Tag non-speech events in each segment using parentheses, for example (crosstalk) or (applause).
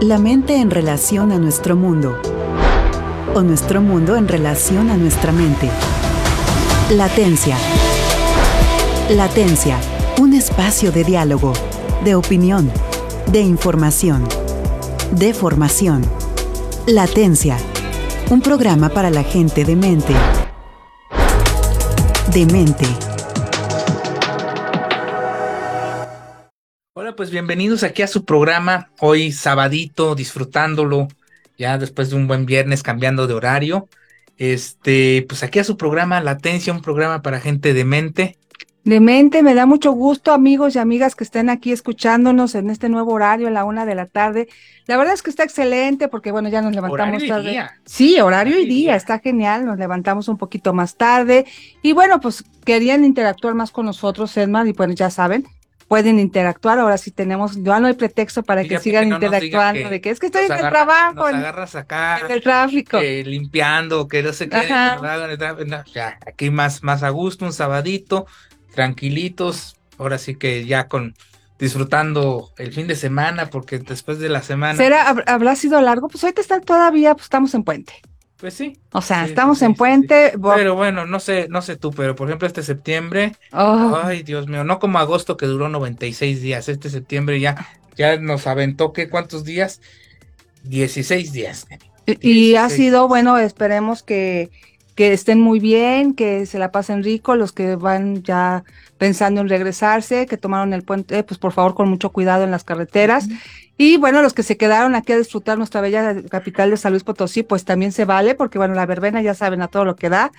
La mente en relación a nuestro mundo. O nuestro mundo en relación a nuestra mente. Latencia. Latencia. Un espacio de diálogo, de opinión, de información, de formación. Latencia. Un programa para la gente de mente. De mente. Pues bienvenidos aquí a su programa. Hoy sabadito, disfrutándolo, ya después de un buen viernes cambiando de horario. Este, pues aquí a su programa Latencia, un programa para gente de mente. De mente, me da mucho gusto, amigos y amigas que estén aquí escuchándonos en este nuevo horario, a la una de la tarde. La verdad es que está excelente porque, bueno, ya nos levantamos Horario y tarde. día. Sí, horario y Horario y día, día. está genial. Nos levantamos un poquito más tarde. Y bueno, pues querían interactuar más con nosotros, Edmar, y pues ya saben, pueden interactuar. Ahora sí tenemos, ya no hay pretexto para que sigan que no interactuando, que de que es que estoy en el agarra- trabajo, Nos agarras acá, en el tráfico. limpiando, que no sé qué. Ya, aquí más, más a gusto, un sabadito, tranquilitos. Ahora sí que ya con disfrutando el fin de semana, porque después de la semana. ¿Será, hab- habrá sido largo? Pues ahorita está todavía, pues estamos en puente. Pues sí. O sea, Sí, estamos sí, en sí, puente. bo- Pero bueno, no sé, no sé tú, pero por ejemplo este septiembre, Oh, ay Dios mío, no como agosto que duró 96 días, este septiembre ya, ya nos aventó, ¿qué cuántos días? 16 días. Y ha 16. sido, bueno, esperemos que, que estén muy bien, que se la pasen rico, los que van ya pensando en regresarse, que tomaron el puente, pues por favor con mucho cuidado en las carreteras. Y bueno, los que se quedaron aquí a disfrutar nuestra bella capital de San Luis Potosí, pues también se vale, porque bueno, la verbena ya saben a todo lo que da,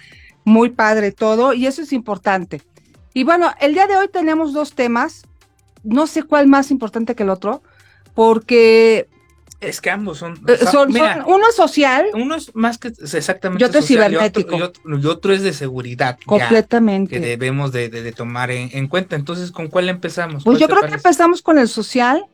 muy padre todo, y eso es importante. Y bueno, el día de hoy tenemos dos temas, no sé cuál más importante que el otro, porque Es que ambos son, eh, son, mira, son- uno es social, uno es más que exactamente Y otro es social, y otro- cibernético. y otro, y otro es de seguridad ya, completamente. que debemos de, de- de tomar en, en cuenta. Entonces, ¿con cuál empezamos? Pues ¿Cuál yo creo que parece? empezamos con el social,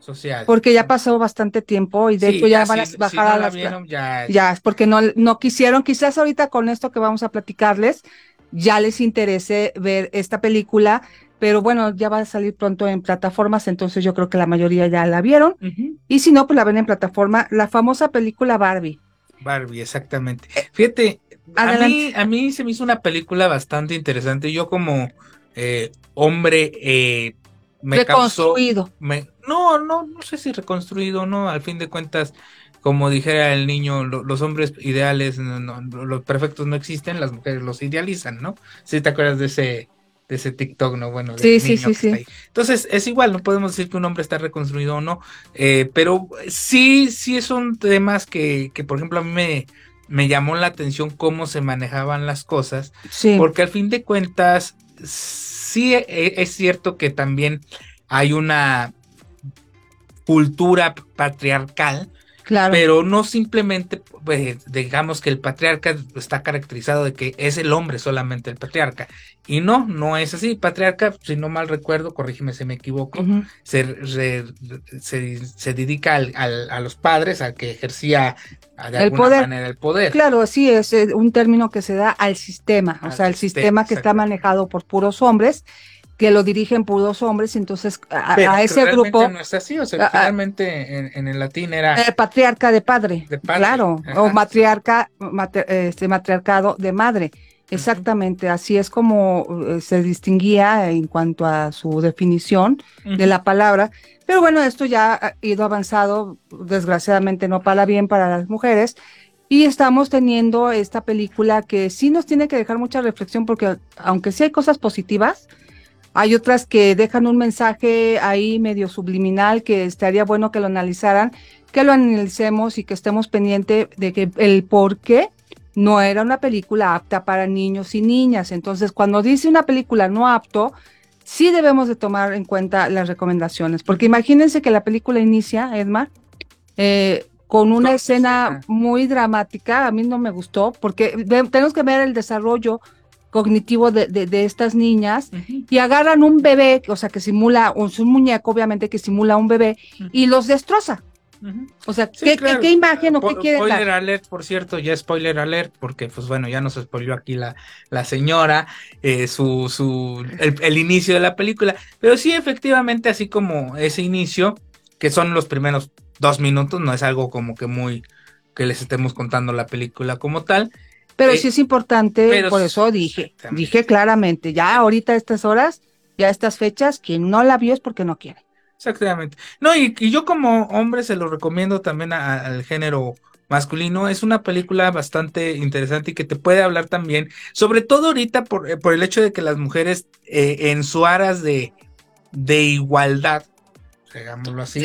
social. porque ya pasó bastante tiempo y de Sí, hecho ya, ya van a si- si bajar no a la las... vieron, ya, Ya, porque no, no quisieron, quizás ahorita con esto que vamos a platicarles, ya les interese ver esta película, pero bueno, ya va a salir pronto en plataformas, entonces yo creo que la mayoría ya la vieron, y si no, pues la ven en plataforma, la famosa película Barbie. Barbie, exactamente. Fíjate, a mí, a mí se me hizo una película bastante interesante. Yo como eh, hombre eh, me causó... Reconstruido. me- no, no, no sé si reconstruido o no. Al fin de cuentas, como dijera el niño, lo- los hombres ideales, no, no, los perfectos no existen, las mujeres los idealizan, ¿no? Si te acuerdas de ese, de ese TikTok, ¿no? Bueno, Sí, sí, niño sí, que sí. está ahí. Entonces, es igual, no podemos decir que un hombre está reconstruido o no, eh, pero sí, sí son temas que, que, por ejemplo, a mí me, me llamó la atención cómo se manejaban las cosas, Sí, porque al fin de cuentas, sí e- es cierto que también hay una cultura patriarcal, claro. pero no simplemente, pues, digamos que el patriarca está caracterizado de que es el hombre solamente el patriarca. Y no, no es así. Patriarca, si no mal recuerdo, corrígeme si me equivoco, se, se, se dedica al- al- a los padres, a que ejercía de El alguna poder. manera el poder. Claro, sí, es eh, un término que se da al sistema, o Al sea, el sistema, sistema que está manejado por puros hombres, que lo dirigen puros hombres, y entonces a, Pero a ese grupo, no es así, o sea, finalmente en, en el latín era eh, patriarca de padre, De padre, claro, ajá. o matriarca, mater- este, matriarcado de madre. Exactamente, así es como eh, se distinguía en cuanto a su definición de la palabra. Pero bueno, esto ya ha ido avanzado, desgraciadamente no para bien para las mujeres. Y estamos teniendo esta película que sí nos tiene que dejar mucha reflexión porque aunque sí hay cosas positivas, hay otras que dejan un mensaje ahí medio subliminal que estaría bueno que lo analizaran, que lo analicemos y que estemos pendientes de que el por qué no era una película apta para niños y niñas. Entonces, cuando dice una película no apto, sí debemos de tomar en cuenta las recomendaciones, porque imagínense que la película inicia, Edmar, eh, con una escena muy dramática, a mí no me gustó, porque tenemos que ver el desarrollo cognitivo de, de- de estas niñas y agarran un bebé, o sea, que simula, o es un muñeco, obviamente, que simula un bebé, y los destroza. O sea, Sí, ¿qué, qué- claro. qué imagen o qué quieren dar? Spoiler alert, por cierto, ya spoiler alert, porque pues bueno, ya nos spoiló aquí la, la señora, eh, su, su, el, el inicio de la película. Pero sí, efectivamente, así como ese inicio, que son los primeros dos minutos, no es algo como que muy que les estemos contando la película como tal. Pero Eh, sí es importante, pero por eso dije, dije claramente, ya ahorita a estas horas, ya a estas fechas, quien no la vio es porque no quiere. Exactamente. No, y, y yo como hombre se lo recomiendo también a- al género masculino. Es una película bastante interesante y que te puede hablar también, sobre todo ahorita por, eh, por el hecho de que las mujeres eh, en su aras de, de igualdad, digámoslo así,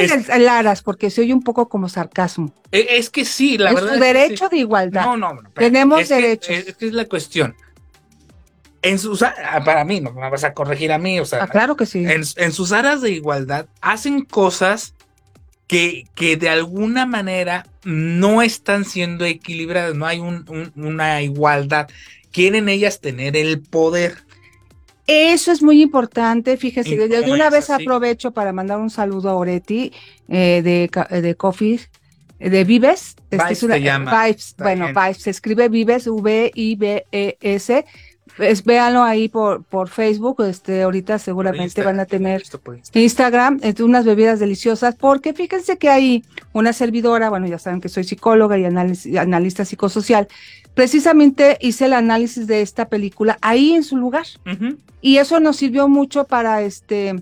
Es- el, aras porque se oye un poco como sarcasmo. eh, es que sí, la es verdad. su es que sí. derecho de igualdad. No, no, no. Tenemos Es que- derechos. es que es la cuestión. En sus, a- para mí, no me vas a corregir a mí, o sea, Ah, claro que sí. en, en sus aras de igualdad hacen cosas que, que de alguna manera no están siendo equilibradas, no hay un- un- una igualdad. Quieren ellas tener el poder. Eso es muy importante, fíjese, Y de, una vez aprovecho para mandar un saludo a Oretti eh, de, ca- de Coffee, eh, de Vives. Este Vibes es una- se llama. Vibes, bueno, bien. Vibes, se escribe Vives, V-I-B-E-S. Es, véanlo ahí por, por Facebook, este, ahorita seguramente van a tener. Instagram, es unas bebidas deliciosas, porque fíjense que hay una servidora, bueno, ya saben que soy psicóloga y analista psicosocial, precisamente hice el análisis de esta película ahí en su lugar. Y eso nos sirvió mucho para este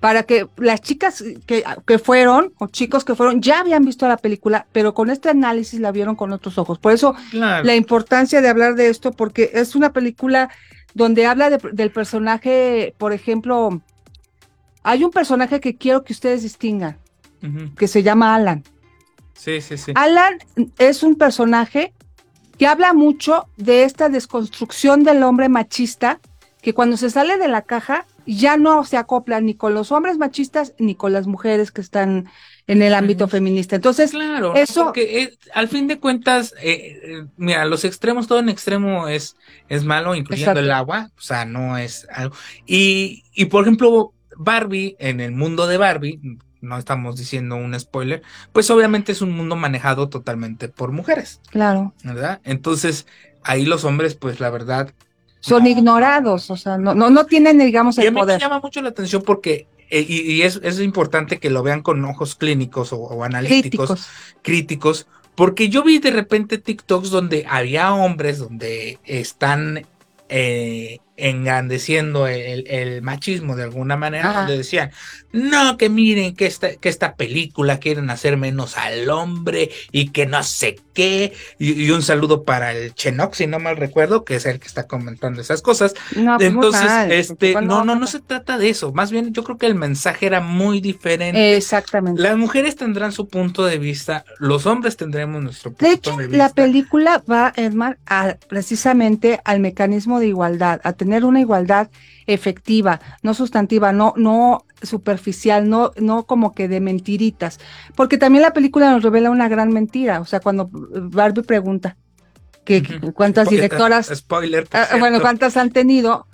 para que las chicas que, que fueron, o chicos que fueron, ya habían visto la película, pero con este análisis la vieron con otros ojos. Por eso Claro. la importancia de hablar de esto, porque es una película donde habla de- del personaje, por ejemplo, hay un personaje que quiero que ustedes distingan, que se llama Alan. Sí, sí, sí. Alan es un personaje que habla mucho de esta desconstrucción del hombre machista, que cuando se sale de la caja ya no se acopla ni con los hombres machistas ni con las mujeres que están en el ámbito feminista. Entonces, Claro, eso- porque eh, al fin de cuentas, eh, eh, mira, los extremos, todo en extremo es, es malo, incluyendo Exacto. el agua, o sea, no es algo. Y, y por ejemplo, Barbie, en el mundo de Barbie, no estamos diciendo un spoiler, pues obviamente es un mundo manejado totalmente por mujeres, claro, ¿verdad? Entonces, ahí los hombres, pues la verdad, son ignorados, o sea, no, no, no tienen, digamos, Y a el mí me poder. llama mucho la atención porque, eh, y, y es, es importante que lo vean con ojos clínicos o, o analíticos, Críticos. críticos, porque yo vi de repente TikToks donde había hombres donde están eh, engrandeciendo el, el machismo de alguna manera, Ajá. donde decían, no, que miren que esta, que esta película quieren hacer menos al hombre y que no sé qué, y, y un saludo para el Chenox, si no mal recuerdo, que es el que está comentando esas cosas, No, pues, entonces, mal, este, no, no, no se trata de eso. Más bien, yo creo que el mensaje era muy diferente. Exactamente. Las mujeres tendrán su punto de vista, los hombres tendremos nuestro punto De de, hecho, vista. la película va, Edmar, a, precisamente al mecanismo de igualdad, a tener una igualdad efectiva, no sustantiva, no, no superficial, no, no como que de mentiritas, porque también la película nos revela una gran mentira, o sea, cuando Barbie pregunta que cuántas Spoiler- directoras, Spoiler. por ah, bueno, cuántas han tenido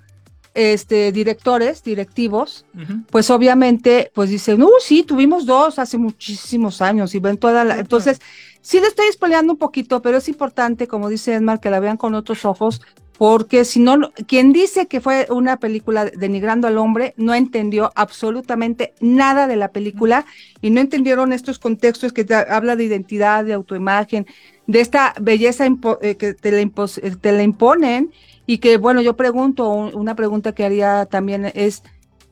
este directores, directivos, pues obviamente, pues dicen, uh, sí, tuvimos dos hace muchísimos años y ven toda la, entonces, sí le estoy spoileando un poquito, pero es importante, como dice Edmar, que la vean con otros ojos, porque si no, quien dice que fue una película denigrando al hombre, no entendió absolutamente nada de la película y no entendieron estos contextos que te habla de identidad, de autoimagen, de esta belleza eh, que te la, impos- eh, te la imponen y que, bueno, yo pregunto, un- una pregunta que haría también es,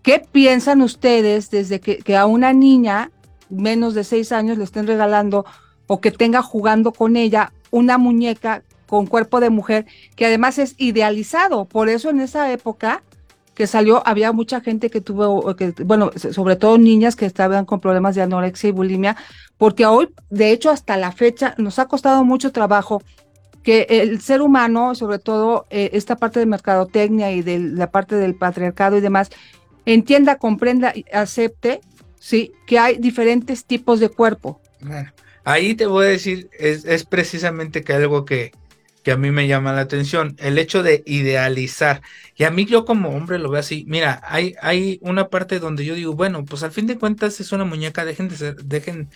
¿qué piensan ustedes desde que, que a una niña menos de seis años le estén regalando o que tenga jugando con ella una muñeca con cuerpo de mujer que además es idealizado? Por eso en esa época que salió, había mucha gente que tuvo, que, bueno, sobre todo niñas que estaban con problemas de anorexia y bulimia, porque hoy, de hecho, hasta la fecha, nos ha costado mucho trabajo que el ser humano, sobre todo eh, esta parte de mercadotecnia y de la parte del patriarcado y demás, entienda, comprenda y acepte, sí, que hay diferentes tipos de cuerpo. Ahí te voy a decir, es, es precisamente que algo que, que a mí me llama la atención, el hecho de idealizar. Y a mí yo como hombre lo veo así, mira, hay, hay una parte donde yo digo, bueno, pues al fin de cuentas es una muñeca, dejen de ser, dejen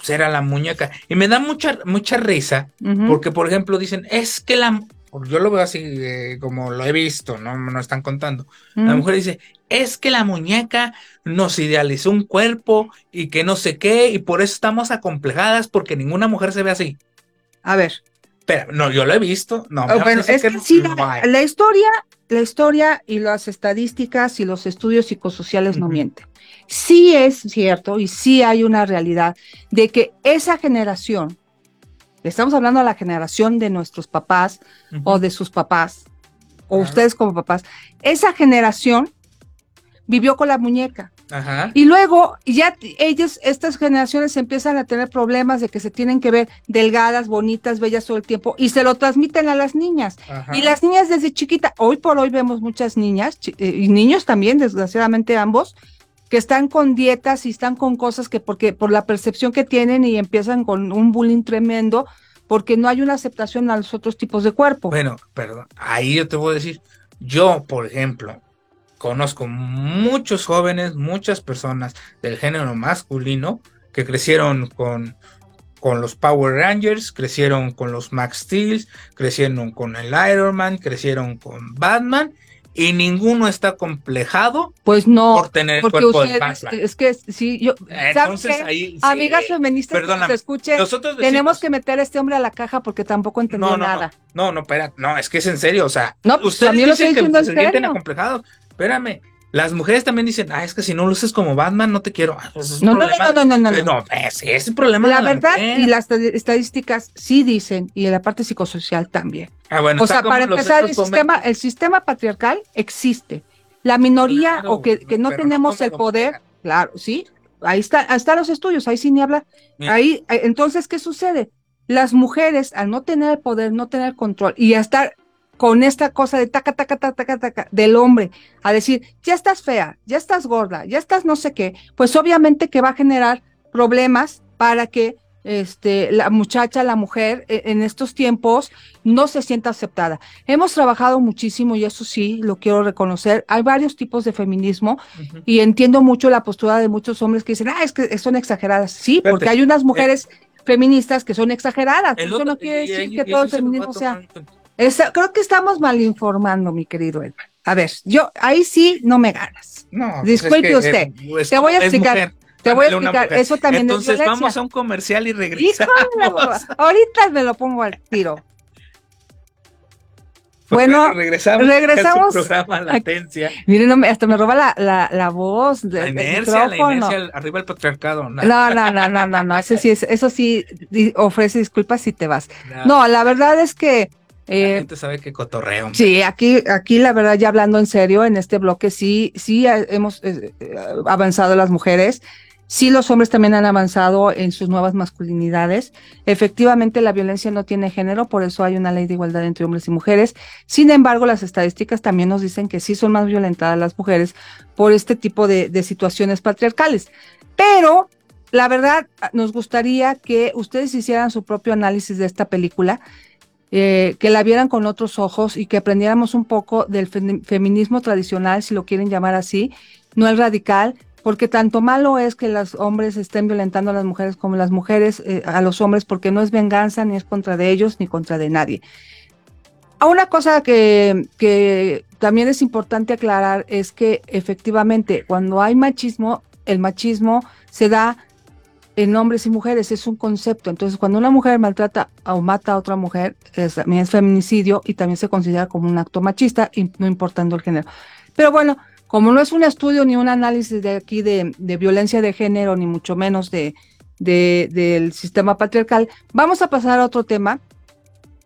ser a la muñeca. Y me da mucha, mucha risa, porque por ejemplo dicen, es que la, yo lo veo así eh, como lo he visto, no me lo están contando. La mujer dice, es que la muñeca nos idealizó un cuerpo y que no sé qué, y por eso estamos acomplejadas porque ninguna mujer se ve así. A ver, Pero no, yo lo he visto. No, me Oh, vas a bueno, es que sí, no la, historia, la historia y las estadísticas y los estudios psicosociales no mienten. Sí es cierto y sí hay una realidad de que esa generación, estamos hablando de la generación de nuestros papás o de sus papás, o ustedes como papás, esa generación vivió con la muñeca. Ajá. Y luego ya ellos, estas generaciones empiezan a tener problemas de que se tienen que ver delgadas, bonitas, bellas todo el tiempo y se lo transmiten a las niñas. ajá. Y las niñas desde chiquita, hoy por hoy vemos muchas niñas eh, y niños también, desgraciadamente ambos, que están con dietas y están con cosas que porque por la percepción que tienen y empiezan con un bullying tremendo porque no hay una aceptación a los otros tipos de cuerpo. Bueno, perdón, ahí yo te voy a decir, yo, por ejemplo, conozco muchos jóvenes, muchas personas del género masculino que crecieron con, con los Power Rangers, crecieron con los Max Steel, crecieron con el Iron Man, crecieron con Batman y ninguno está complejado pues no, por tener el cuerpo de ustedes, Batman. es que sí, yo, ¿saben Entonces ahí sí, Amigas feministas que nos escuchen, nosotros tenemos que meter a este hombre a la caja porque tampoco entendió no, no, nada. No, no, espera, no, es que es en serio, o sea, No, pues, ustedes lo dicen que en se sienten acomplejados. Espérame, las mujeres también dicen, ah, es que si no luces como Batman, no te quiero. Ah, pues es No, no, no, no, no, no, no. Eh, No, ese es el problema. La de verdad mujer. y las estad- estadísticas sí dicen, y en la parte psicosocial también. Ah, bueno, O sea, para empezar, el sistema, el sistema patriarcal existe. La minoría Claro, o que, que no no tenemos como el poder, claro, sí, ahí está, ahí están los estudios, ahí sí ni habla. Mira. Ahí, eh, entonces, ¿qué sucede? Las mujeres, al no tener el poder, no tener control y a estar con esta cosa de taca, taca, taca, taca, taca, del hombre, a decir, ya estás fea, ya estás gorda, ya estás no sé qué, pues obviamente que va a generar problemas para que este, la muchacha, la mujer, e- en estos tiempos no se sienta aceptada. Hemos trabajado muchísimo y eso sí, lo quiero reconocer. Hay varios tipos de feminismo y entiendo mucho la postura de muchos hombres que dicen, ah, es que son exageradas. Sí, Espérate. porque hay unas mujeres feministas que son exageradas. Eso otro- no quiere decir y- que y todo el feminismo sea. tomar creo que estamos mal informando, mi querido Edwin. A ver, yo ahí sí no me ganas. No, pues Disculpe es que, usted. eh, pues, Te voy a es explicar. Te voy a explicar, eso también es Entonces violencia. vamos a un comercial y Híjole, regresamos. ahorita me lo pongo al tiro. (laughs) Bueno, regresamos. regresamos. A su programa Latencia. Miren, no hasta me roba la, la, la voz La del del inercia, la inercia, arriba el patriarcado. No, No, no, no, no, no, no, eso sí, es- eso sí ofrece disculpas si te vas. (laughs) no, No, la verdad es que La eh, gente sabe que cotorreo. sí, aquí, aquí la verdad ya hablando en serio, en este bloque sí, sí eh, hemos eh, eh, avanzado las mujeres, sí los hombres también han avanzado en sus nuevas masculinidades. Efectivamente, la violencia no tiene género, por eso hay una ley de igualdad entre hombres y mujeres. Sin embargo, las estadísticas también nos dicen que sí son más violentadas las mujeres por este tipo de, de situaciones patriarcales. Pero la verdad, nos gustaría que ustedes hicieran su propio análisis de esta película, eh, que la vieran con otros ojos y que aprendiéramos un poco del fe- feminismo tradicional, si lo quieren llamar así, no el radical, porque tanto malo es que los hombres estén violentando a las mujeres como las mujeres eh, a los hombres, porque no es venganza ni es contra de ellos ni contra de nadie. A Una cosa que, que también es importante aclarar es que efectivamente cuando hay machismo, el machismo se da en hombres y mujeres, es un concepto. Entonces, cuando una mujer maltrata o mata a otra mujer, es, también es feminicidio y también se considera como un acto machista, no importando el género. Pero bueno, como no es un estudio ni un análisis de aquí de, violencia de género, ni mucho menos de, de- del sistema patriarcal, vamos a pasar a otro tema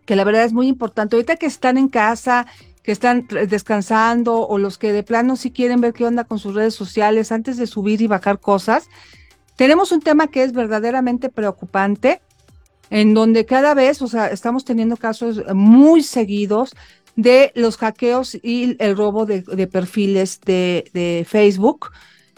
que la verdad es muy importante. Ahorita que están en casa, que están descansando o los que de plano sí quieren ver qué onda con sus redes sociales antes de subir y bajar cosas, tenemos un tema que es verdaderamente preocupante, en donde cada vez, o sea, estamos teniendo casos muy seguidos de los hackeos y el robo de, de perfiles de, de Facebook,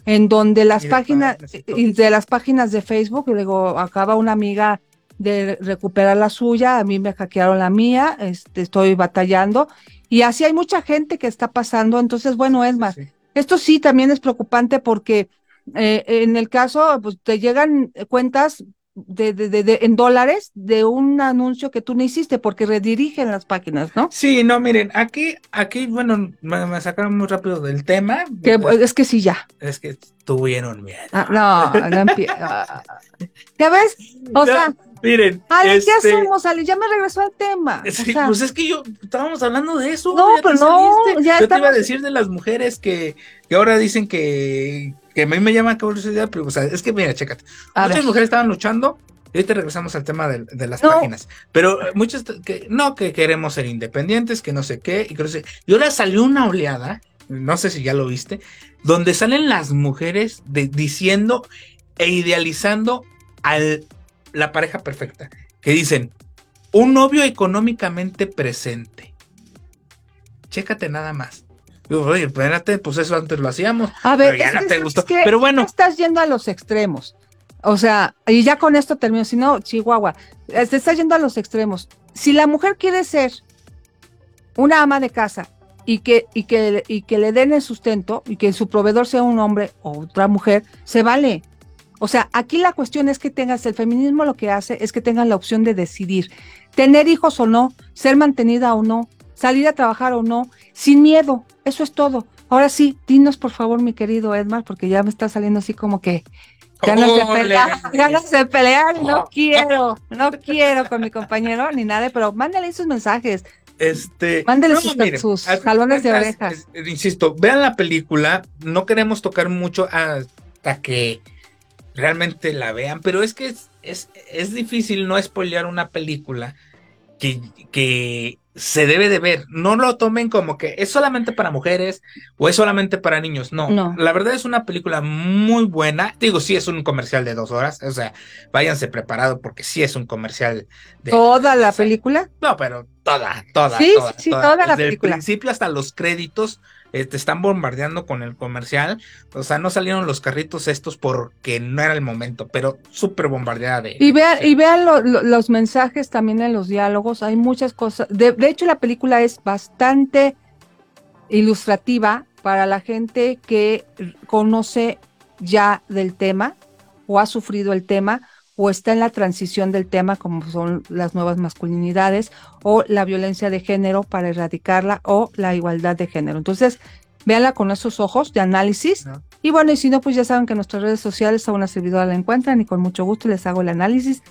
en donde las páginas de las páginas de Facebook, luego acaba una amiga de recuperar la suya, a mí me hackearon la mía, este, estoy batallando, y así hay mucha gente que está pasando, entonces, bueno, es más, Sí. esto sí también es preocupante porque eh, en el caso, pues te llegan cuentas de, de, de, en dólares de un anuncio que tú no hiciste porque redirigen las páginas, ¿no? Sí, no, miren, aquí, aquí, bueno, me, me sacaron muy rápido del tema. Que, es que sí, ya. Es que tuvieron miedo. Ah, no, no empieza. (laughs) ¿Ya ves? O sea, Miren. Ale, este... ¿qué hacemos, Ale? Ya me regresó al tema. Sí, o sea... pues es que yo estábamos hablando de eso. No, pero no. Ya yo estamos... te iba a decir de las mujeres que, que ahora dicen que, que a mí me llama curiosidad, pero o sea, es que mira, chécate. A muchas ver. mujeres estaban luchando. Y ahorita regresamos al tema de, de las no. páginas. Pero muchas que no, que queremos ser independientes, que no sé qué. Y, que no sé. y ahora salió una oleada, no sé si ya lo viste, donde salen las mujeres de, diciendo e idealizando al la pareja perfecta, que dicen, un novio económicamente presente. Chécate nada más. Oye, espérate, pues eso antes lo hacíamos. A ver, pero ya es, no te es, gustó. Es que pero bueno. Estás yendo a los extremos. O sea, y ya con esto termino, si no, Chihuahua, te estás yendo a los extremos. Si la mujer quiere ser una ama de casa y que, y que, y que le den el sustento y que su proveedor sea un hombre o otra mujer, se vale. O sea, aquí la cuestión es que tengas, el feminismo lo que hace es que tengan la opción de decidir tener hijos o no, ser mantenida o no, salir a trabajar o no, sin miedo, eso es todo. Ahora sí, dinos por favor, mi querido Edmar, porque ya me está saliendo así como que ganas de pelear, ganas de pelear, no quiero, no quiero con mi compañero ni nada, pero mándale sus mensajes. Este, Mándele no, sus, miren, sus jalones de orejas. Es, insisto, vean la película, no queremos tocar mucho hasta que realmente la vean, pero es que es, es, es difícil no spoilear una película que, que, se debe de ver. No lo tomen como que es solamente para mujeres o es solamente para niños. No, no. la verdad es una película muy buena. Digo, sí es un comercial de dos horas, o sea, váyanse preparado porque sí es un comercial de... ¿Toda la película? No, pero toda, toda. Sí, toda, sí, toda, toda la Desde película. el principio hasta los créditos eh, te están bombardeando con el comercial. O sea, no salieron los carritos estos porque no era el momento, pero súper bombardeada de. Y vean, sí. y vean lo, lo, los mensajes también en los diálogos. Hay muchas cosas. De, de, hecho, la película es bastante ilustrativa para la gente que conoce ya del tema o ha sufrido el tema o está en la transición del tema, como son las nuevas masculinidades, o la violencia de género para erradicarla, o la igualdad de género. Entonces, véanla con esos ojos de análisis. No. Y bueno, y si no, pues ya saben que en nuestras redes sociales a una servidora la encuentran y con mucho gusto les hago el análisis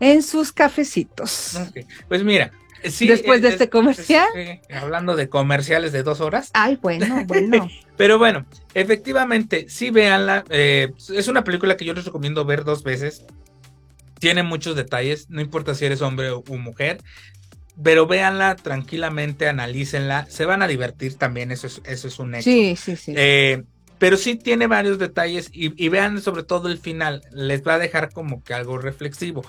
en sus cafecitos. Okay. Pues mira. Sí, Después de es, este comercial. Hablando de comerciales de dos horas. Ay, bueno, (laughs) bueno. Pero bueno, efectivamente, sí véanla. Eh, es una película que yo les recomiendo ver dos veces tiene muchos detalles, no importa si eres hombre o, mujer, pero véanla tranquilamente, analícenla, se van a divertir también, eso es, eso es un hecho. Sí, sí, sí. Eh, pero sí tiene varios detalles y, y, vean sobre todo el final, les va a dejar como que algo reflexivo.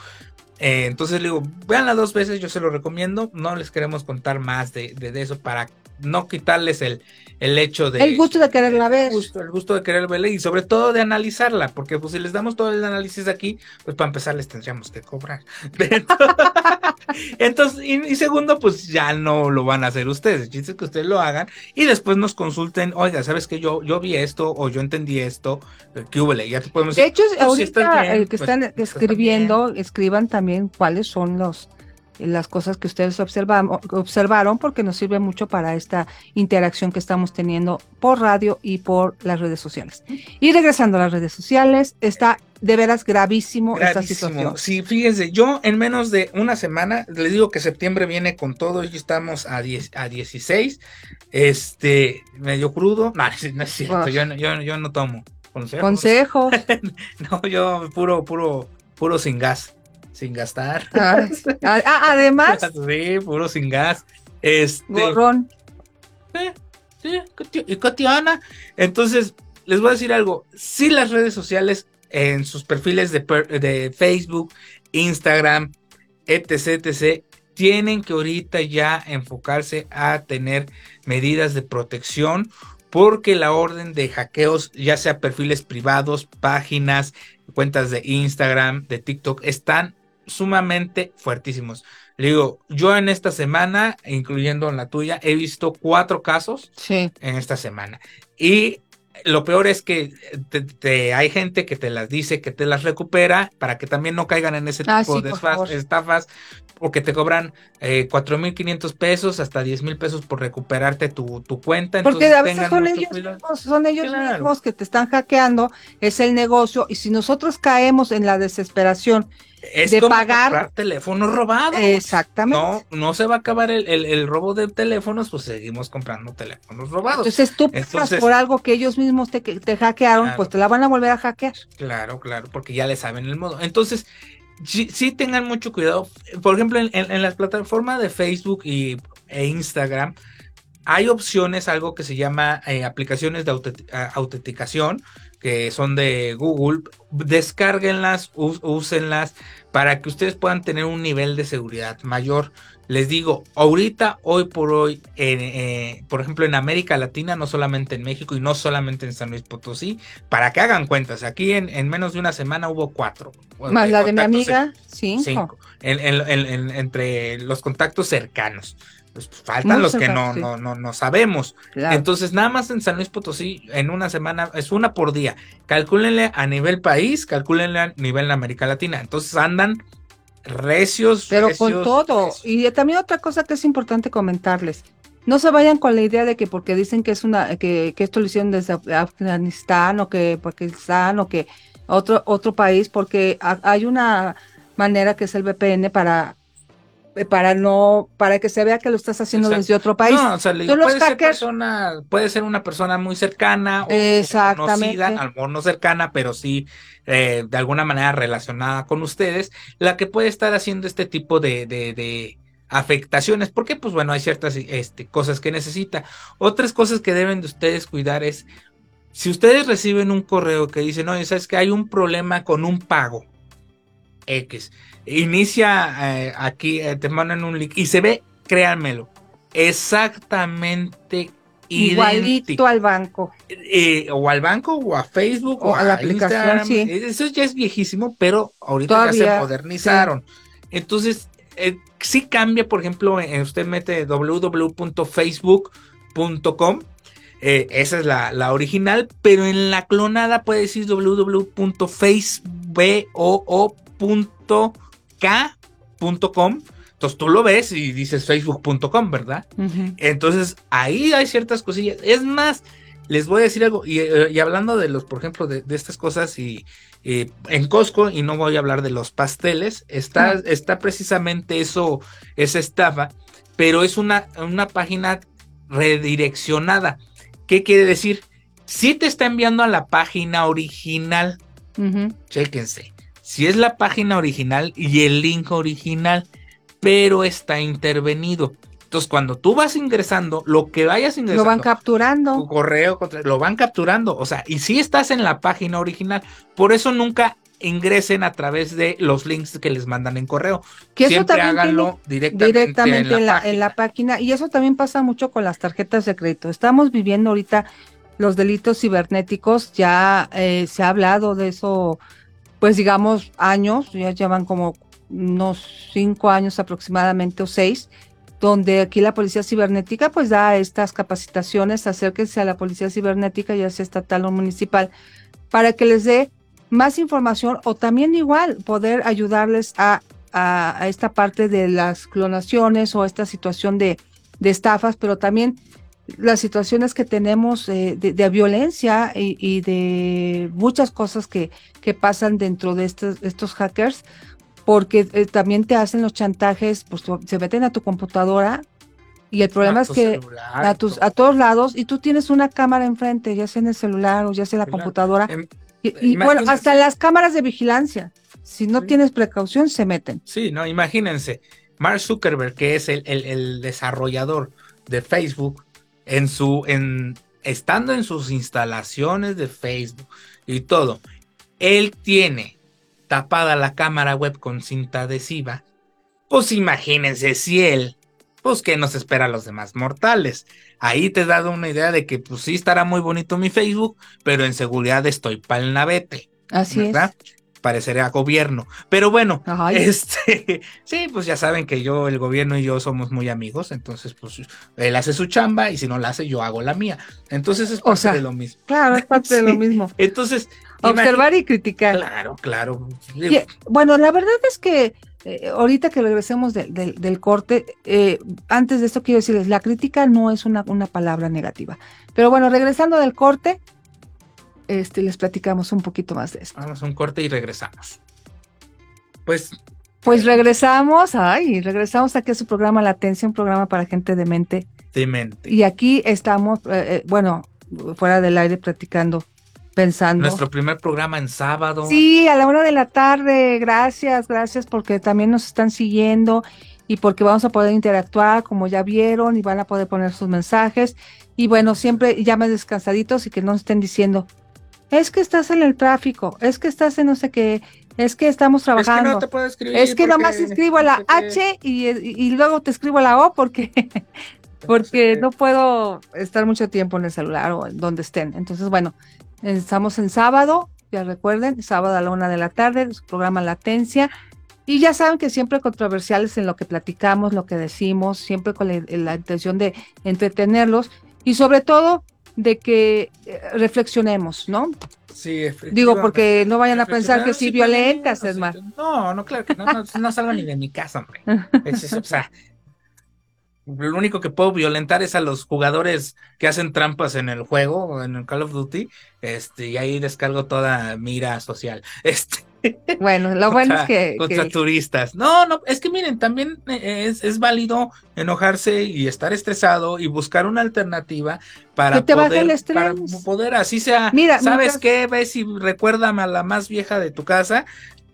Eh, entonces le digo, véanla dos veces, yo se lo recomiendo, no les queremos contar más de, de, de eso para no quitarles el, el hecho de... El gusto de quererla ver. El gusto, el gusto de querer verla y sobre todo de analizarla, porque pues si les damos todo el análisis aquí, pues para empezar les tendríamos que cobrar. (laughs) Entonces, y, y, segundo, pues ya no lo van a hacer ustedes, el chiste es que ustedes lo hagan y después nos consulten, oiga, ¿sabes que yo, yo vi esto o yo entendí esto? ¿Qué hubo? Ya te podemos De hecho, pues, ahorita si bien, el que pues, están escribiendo, escriban también cuáles son los las cosas que ustedes observaron, observaron porque nos sirve mucho para esta interacción que estamos teniendo por radio y por las redes sociales. Y regresando a las redes sociales, está de veras gravísimo, gravísimo. esta situación. Sí, fíjense, yo en menos de una semana, les digo que septiembre viene con todo y estamos a, 10, a 16, este, medio crudo, (laughs) no, no es cierto, yo, yo, yo no tomo consejos. Consejo. (laughs) no, yo puro, puro, puro sin gas sin gastar. Ah, además. (laughs) sí, puro sin gas. Este, Gorrón. Sí, sí, y. Entonces, les voy a decir algo. Si las redes sociales en sus perfiles de, de Facebook, Instagram, etc, etc, tienen que ahorita ya enfocarse a tener medidas de protección porque la orden de hackeos, ya sea perfiles privados, páginas, cuentas de Instagram, de TikTok, están sumamente fuertísimos. Le digo, yo en esta semana, incluyendo en la tuya, he visto cuatro casos sí. en esta semana. Y lo peor es que te, hay gente que te las dice, que te las recupera para que también no caigan en ese Ah, tipo sí, de por estafas o que te cobran eh, 4.500 pesos hasta 10 mil pesos por recuperarte tu, tu cuenta. Porque entonces a veces son ellos mismos, son ellos Claro. mismos que te están hackeando, es el negocio, y si nosotros caemos en la desesperación, Es de como pagar- comprar teléfonos robados. exactamente. No, no se va a acabar el, el- el robo de teléfonos, pues seguimos comprando teléfonos robados. Entonces tú Entonces- por algo que ellos mismos te, te hackearon, Claro. pues te la van a volver a hackear. Claro, claro, porque ya le saben el modo. Entonces, sí, sí tengan mucho cuidado. Por ejemplo, en, en, en las plataformas de Facebook y, e Instagram, hay opciones, algo que se llama eh, aplicaciones de autent- autenticación, que son de Google. Descárguenlas, úsenlas para que ustedes puedan tener un nivel de seguridad mayor. Les digo, ahorita, hoy por hoy, en, eh, por ejemplo, en América Latina, no solamente en México y no solamente en San Luis Potosí, para que hagan cuentas, aquí en, en menos de una semana hubo cuatro. Más la de mi amiga, cinco. cinco, en- entre los contactos cercanos. Pues faltan los que no, no, no, no sabemos. Claro. Entonces, nada más en San Luis Potosí, en una semana, es una por día. Calcúlenle a nivel país, calcúlenle a nivel América Latina. Entonces andan recios. Pero con todo. recios. Y también otra cosa que es importante comentarles. No se vayan con la idea de que porque dicen que es una que, que esto lo hicieron desde Af- Afganistán o que Pakistán o que otro otro país porque ha- hay una manera que es el VPN para para no para que se vea que lo estás haciendo Exacto. desde otro país. No, o sea, le digo, puede, ser persona, puede ser una persona muy cercana o Exactamente. conocida, a lo mejor no cercana, pero sí eh, de alguna manera relacionada con ustedes, la que puede estar haciendo este tipo de, de, de afectaciones, porque pues bueno, hay ciertas este, cosas que necesita. Otras cosas que deben de ustedes cuidar es, si ustedes reciben un correo que dice, no, sabes que hay un problema con un pago X, inicia eh, aquí, eh, te mandan un link y se ve, créanmelo, exactamente Igualito idéntico. al banco. Eh, o al banco o a Facebook O a la aplicación, sí. Eso ya es viejísimo, pero ahorita ya se modernizaron. Entonces, sí cambia, por ejemplo, usted mete www.facebook.com. eh, esa es la, la original, pero en la clonada puede decir www.facebook.k.com. Entonces tú lo ves y dices facebook.com, ¿verdad? Entonces, ahí hay ciertas cosillas. Es más, les voy a decir algo, y, eh, y hablando de los, por ejemplo, de, de estas cosas, y eh, en Costco, y no voy a hablar de los pasteles, está, está precisamente eso, esa estafa, pero es una, una página redireccionada. ¿Qué quiere decir? Si te está enviando a la página original, Ujú. chéquense. Si es la página original y el link original, pero está intervenido. Entonces, cuando tú vas ingresando, lo que vayas Lo ingresando, van capturando. tu correo, lo van capturando. O sea, y si estás en la página original, por eso nunca ingresen a través de los links que les mandan en correo. Que eso Siempre háganlo directamente, directamente en la, página. en la página. Y eso también pasa mucho con las tarjetas de crédito. Estamos viviendo ahorita los delitos cibernéticos, ya eh, se ha hablado de eso, pues digamos, años, ya llevan como unos cinco años aproximadamente o seis, donde aquí la policía cibernética pues da estas capacitaciones, acérquense a la policía cibernética, ya sea estatal o municipal, para que les dé más información o también igual poder ayudarles a a, esta parte de las clonaciones o esta situación de, de estafas, pero también las situaciones que tenemos eh, de, de violencia y, y de muchas cosas que, que pasan dentro de estos, estos hackers, porque eh, también te hacen los chantajes, pues tu- se meten a tu computadora y el problema A es que celular, a, tus, a todos lados y tú tienes una cámara enfrente, ya sea en el celular o ya sea en la computadora. Em, Y, y bueno, hasta las cámaras de vigilancia, si no Sí. tienes precaución, se meten. Sí, no, imagínense, Mark Zuckerberg, que es el, el- el desarrollador de Facebook, en su, en, estando en sus instalaciones de Facebook y todo, él tiene tapada la cámara web con cinta adhesiva. Pues imagínense si él, pues que nos espera a los demás mortales. Ahí te he dado una idea de que pues sí estará muy bonito mi Facebook, pero en seguridad estoy pa'l navete. Así ¿verdad? Parecería gobierno. Pero bueno, Ay. (laughs) este, sí, pues ya saben que yo, el gobierno y yo somos muy amigos, entonces pues él hace su chamba y si no la hace, yo hago la mía. Entonces es O parte sea, de lo mismo. Claro, es parte de lo (laughs) mismo. Entonces, Observar y criticar. Claro, claro. Y, bueno, la verdad es que eh, ahorita que regresemos del- del- del corte, eh, antes de esto quiero decirles, la crítica no es una, una palabra negativa. Pero bueno, regresando del corte, este, les platicamos un poquito más de esto. Vamos a un corte y regresamos. Pues Pues regresamos, ay, regresamos aquí a su programa Latencia, un programa para gente de mente. demente. Y aquí estamos, eh, eh, bueno, fuera del aire platicando, pensando. Nuestro primer programa en sábado. Sí, a la una de la tarde. Gracias, gracias porque también nos están siguiendo y porque vamos a poder interactuar, como ya vieron, y van a poder poner sus mensajes. Y bueno, siempre llamen descansaditos y que no estén diciendo, es que estás en el tráfico, es que estás en no sé qué, es que estamos Es que trabajando. no te puedo escribir. Es que nomás escribo la no sé qué. H y, luego te escribo la O porque, (laughs) porque no puedo estar mucho tiempo en el celular o donde estén. Entonces, bueno, estamos en sábado, ya recuerden, sábado a la una de la tarde, su programa Latencia. Y ya saben que siempre controversiales en lo que platicamos, lo que decimos, siempre con la, la intención de entretenerlos y sobre todo de que eh, reflexionemos, ¿no? Sí, Digo, porque no vayan a pensar que sí Sí, violentas, es más. No, no, claro que no, no, (laughs) no salgo ni de mi casa, hombre. Es eso, o sea, lo único que puedo violentar es a los jugadores que hacen trampas en el juego, en el Call of Duty, este, y ahí descargo toda mira social. (laughs) Este, Bueno, lo bueno contra- es que, contra que- turistas. No, no, es que miren, también eh, es, es válido enojarse y estar estresado y buscar una alternativa para Que te baje poder, el estrés. para poder así sea. Mira, ¿sabes mientras- qué? Ves y recuérdame a la más vieja de tu casa,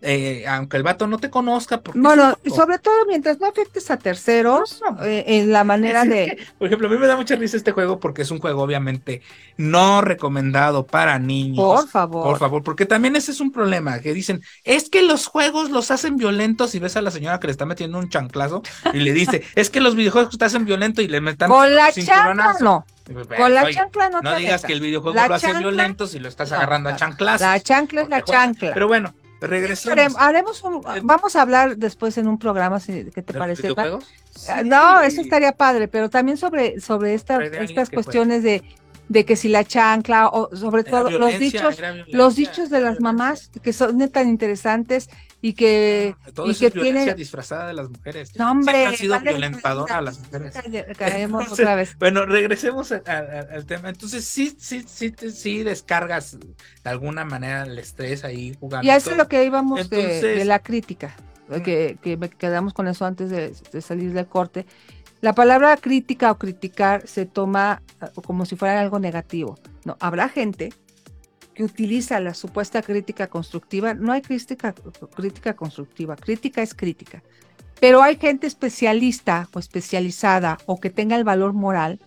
eh, aunque el vato no te conozca. Bueno, sobre todo mientras no afectes a terceros No, no. eh, en la manera Es de... Por ejemplo, a mí me da mucha risa este juego porque es un juego obviamente no recomendado para niños. Por favor. Por favor, porque también ese es un problema, que dicen, es que los juegos los hacen violentos y ves a la señora que le está metiendo un chanclazo y le dice, (laughs) es que los videojuegos te hacen violento y le metan Con la chancla cinturonazo". no. Pues, Con la oye, chancla no, no te digas metas. que el videojuego La lo hace chancla- violento si lo estás agarrando a la- chanclazos. La chancla es la juega. chancla. Pero bueno, Regresemos. Haremos un, Eh, vamos a hablar después en un programa, si, ¿qué te ¿De parece? videojuegos? Ah, No, eso estaría padre, pero también sobre, sobre esta- estas fue. cuestiones de, de que si la chancla, o sobre todo los dichos, los dichos de las mamás que son tan interesantes y que, Todo y eso que es violencia tiene- disfrazada de las mujeres. no hombre, Siempre han sido vale, violentadoras a las mujeres. caemos Entonces, otra vez. Bueno, regresemos a- a- a- al tema. Entonces, sí, sí, sí, sí descargas de alguna manera el estrés ahí jugando. Y a eso es lo que íbamos de- de, Entonces- la crítica, que, que me quedamos con eso antes de, de salir del corte. La palabra crítica o criticar se toma ah, como si fuera algo negativo. No, habrá gente que utiliza la supuesta crítica constructiva. No hay crítica, crítica constructiva, crítica es crítica. Pero hay gente especialista o especializada o que tenga el valor moral,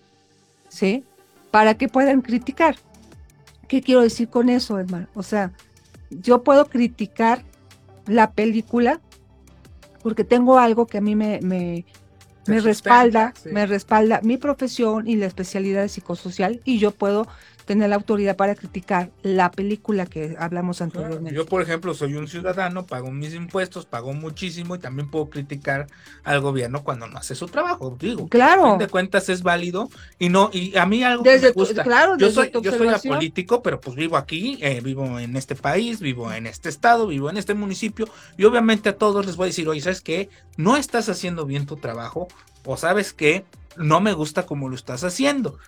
¿sí? Para que puedan criticar. ¿Qué quiero decir con eso, hermano? O sea, yo puedo criticar la película porque tengo algo que a mí me, me, respalda, sí. me respalda mi profesión y la especialidad de psicosocial y yo puedo tener la autoridad para criticar la película que hablamos anteriormente. Yo, por ejemplo, soy un ciudadano, pago mis impuestos, pago muchísimo y también puedo criticar al gobierno cuando no hace su trabajo. Digo, Claro. de cuentas es válido y no, y a mí algo que Desde me tu- gusta. claro, yo soy, tu yo soy apolítico, pero pues vivo aquí, eh, vivo en este país, vivo en este estado, vivo en este municipio, y obviamente a todos les voy a decir, oye, ¿sabes qué? No estás haciendo bien tu trabajo, o sabes que no me gusta como lo estás haciendo.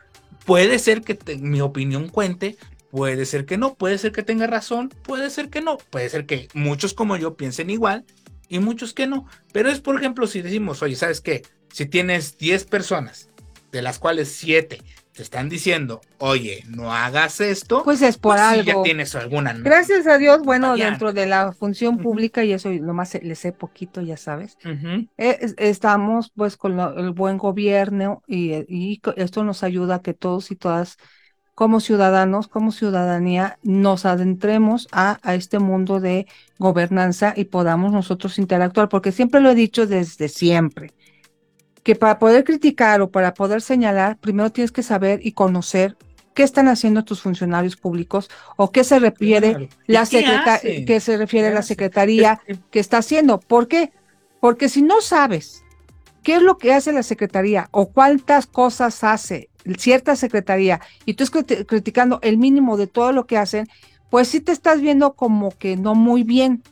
Puede ser que mi opinión cuente, puede ser que no, puede ser que tenga razón, puede ser que no, puede ser que muchos como yo piensen igual y muchos que no. Pero es, por ejemplo, si decimos, oye, ¿sabes qué? Si tienes 10 personas, de las cuales 7 te están diciendo, oye, no hagas esto, Pues es por pues sí, ya algo. tienes alguna. Gracias a Dios, bueno, dentro de la función pública, y eso nomás le sé poquito, ya sabes, eh, es- estamos pues con lo- el buen gobierno y, esto nos ayuda a que todos y todas como ciudadanos, como ciudadanía, nos adentremos a, a este mundo de gobernanza y podamos nosotros interactuar, porque siempre lo he dicho desde siempre, que para poder criticar o para poder señalar, primero tienes que saber y conocer qué están haciendo tus funcionarios públicos o qué se refiere la qué se refiere la secretaría que está haciendo. ¿Por qué? Porque si no sabes qué es lo que hace la secretaría o cuántas cosas hace cierta secretaría y tú estás criticando el mínimo de todo lo que hacen, pues sí te estás viendo como que no muy bien.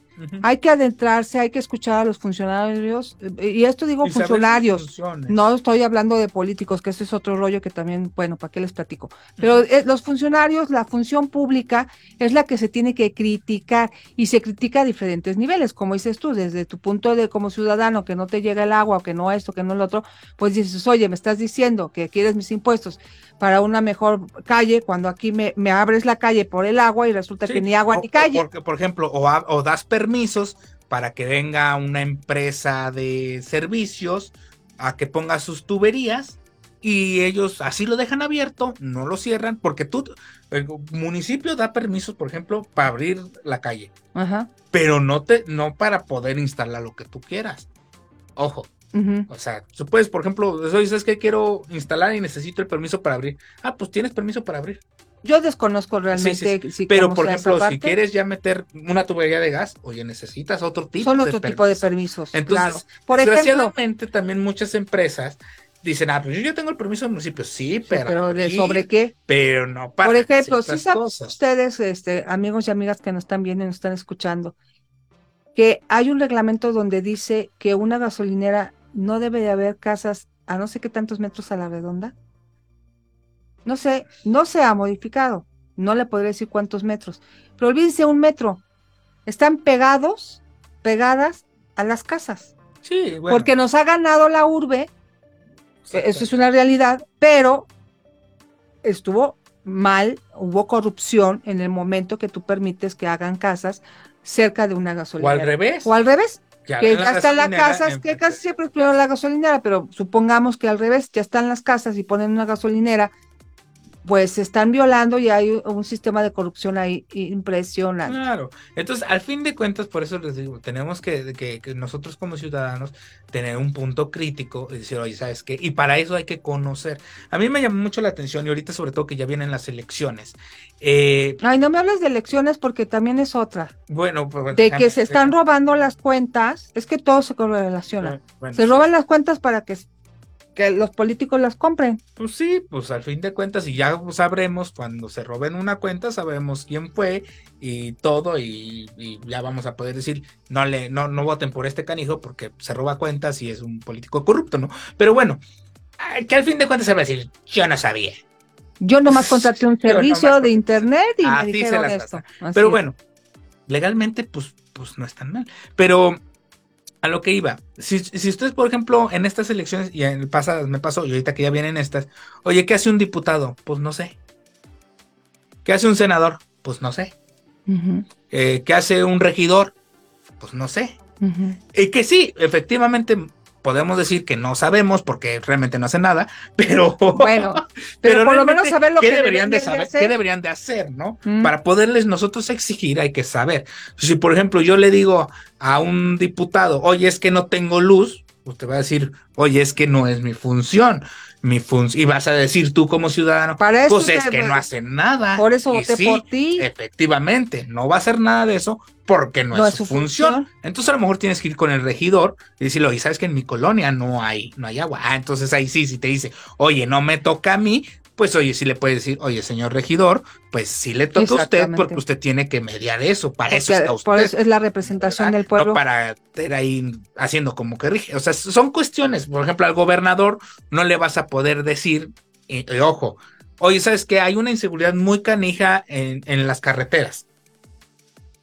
Hay que adentrarse, hay que escuchar a los funcionarios, eh, y esto digo funcionarios, no estoy hablando de políticos, que ese es otro rollo que también, bueno, ¿para qué les platico? Pero eh, los funcionarios, la función pública es la que se tiene que criticar y se critica a diferentes niveles, como dices tú, desde tu punto de como ciudadano, que no te llega el agua, o que no esto, que no lo otro, pues dices, oye, me estás diciendo que quieres mis impuestos para una mejor calle, cuando aquí me, me abres la calle por el agua y resulta que ni agua ni calle. Porque, por ejemplo, o, o das permisos para que venga una empresa de servicios a que ponga sus tuberías y ellos así lo dejan abierto, no lo cierran, porque tú, el municipio da permisos, por ejemplo, para abrir la calle, Ajá. pero no te, no para poder instalar lo que tú quieras. Ojo, o sea, tú puedes, por ejemplo, dices que quiero instalar y necesito el permiso para abrir. Ah, pues tienes permiso para abrir. Yo desconozco realmente. Pero, por ejemplo, si quieres ya meter una tubería de gas, oye, necesitas otro tipo Son otro tipo de permisos. Entonces, por ejemplo, también muchas empresas dicen, ah, pues yo ya tengo el permiso del municipio. Sí, pero. pero ¿sobre qué? Pero no para. Por ejemplo, si saben ustedes, este, amigos y amigas que nos están viendo y nos están escuchando, que hay un reglamento donde dice que una gasolinera no debe de haber casas a no sé qué tantos metros a la redonda. No sé, no se ha modificado. No le podré decir cuántos metros. Pero olvídense un metro. Están pegados, pegadas a las casas. Sí, bueno. Porque nos ha ganado la urbe. Eso es una realidad, pero estuvo mal, hubo corrupción en el momento que tú permites que hagan casas cerca de una gasolinera. O al revés. O al revés que ya están las casas, que casi siempre es primero la gasolinera, pero supongamos que al revés, ya están las casas y ponen una gasolinera pues se están violando y hay un sistema de corrupción ahí impresionante. Claro, entonces al fin de cuentas, por eso les digo, tenemos que, que, nosotros como ciudadanos tener un punto crítico y decir, oye, ¿sabes qué? Y para eso hay que conocer. A mí me llamó mucho la atención y ahorita sobre todo que ya vienen las elecciones. Eh, Ay, no me hables de elecciones porque también es otra. Bueno, pues, de que se están robando las cuentas, es que todo se correlaciona. se roban las cuentas para que que los políticos las compren. Pues sí, pues al fin de cuentas, y ya sabremos cuando se roben una cuenta, sabemos quién fue y todo, y, ya vamos a poder decir, no le, no, no voten por este canijo porque se roba cuentas y es un político corrupto, ¿no? Pero bueno, que al fin de cuentas se va a decir, yo no sabía. Yo nomás contraté un (laughs) servicio de internet y me dijeron esto. Pero bueno, legalmente, pues, pues no es tan mal. Pero a lo que iba. Si, si ustedes, por ejemplo, en estas elecciones, y en pasadas me pasó, y ahorita que ya vienen estas, oye, ¿qué hace un diputado? Pues no sé. ¿Qué hace un senador? Pues no sé. Eh, ¿Qué hace un regidor? Pues no sé. Y que sí, efectivamente, podemos decir que no sabemos porque realmente no hace nada, (laughs) pero bueno, (laughs) pero, por lo menos saber lo que deberían de saber, qué deberían de hacer, ¿no? Mm. Para poderles nosotros exigir hay que saber. Si por ejemplo yo le digo a un diputado, "Oye, es que no tengo luz", usted va a decir, "Oye, es que no es mi función." Mi función y vas a decir tú como ciudadano, Para eso pues es que no hacen nada. Por eso voté por ti. Efectivamente, no va a hacer nada de eso porque no, es, su función. Entonces a lo mejor tienes que ir con el regidor y decirle, oye, sabes que en mi colonia no hay, no hay agua. Ah, entonces ahí sí, si te dice, oye, no me toca a mí, pues oye, sí le puede decir, oye, señor regidor, pues sí le toca a usted porque usted tiene que mediar eso, para eso está usted. Por eso es la representación del pueblo. para estar ahí haciendo como que rige. O sea, son cuestiones, por ejemplo, al gobernador no le vas a poder decir, y, ojo, oye, ¿sabes que Hay una inseguridad muy canija en, en las carreteras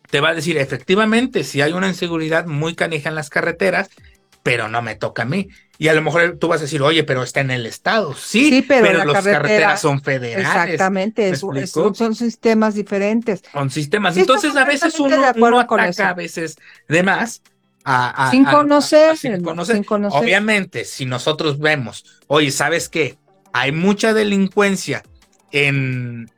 te va a decir, efectivamente, si hay una inseguridad muy canija en las carreteras, pero no me toca a mí. Y a lo mejor tú vas a decir, oye, pero está en el Estado. Sí, pero, las carreteras son federales. Exactamente, son, sistemas diferentes. Son sistemas. Entonces, a veces uno, uno ataca a veces de más. sin, conocer, sin, conocer. Obviamente, si nosotros vemos, oye, ¿sabes qué? Hay mucha delincuencia en,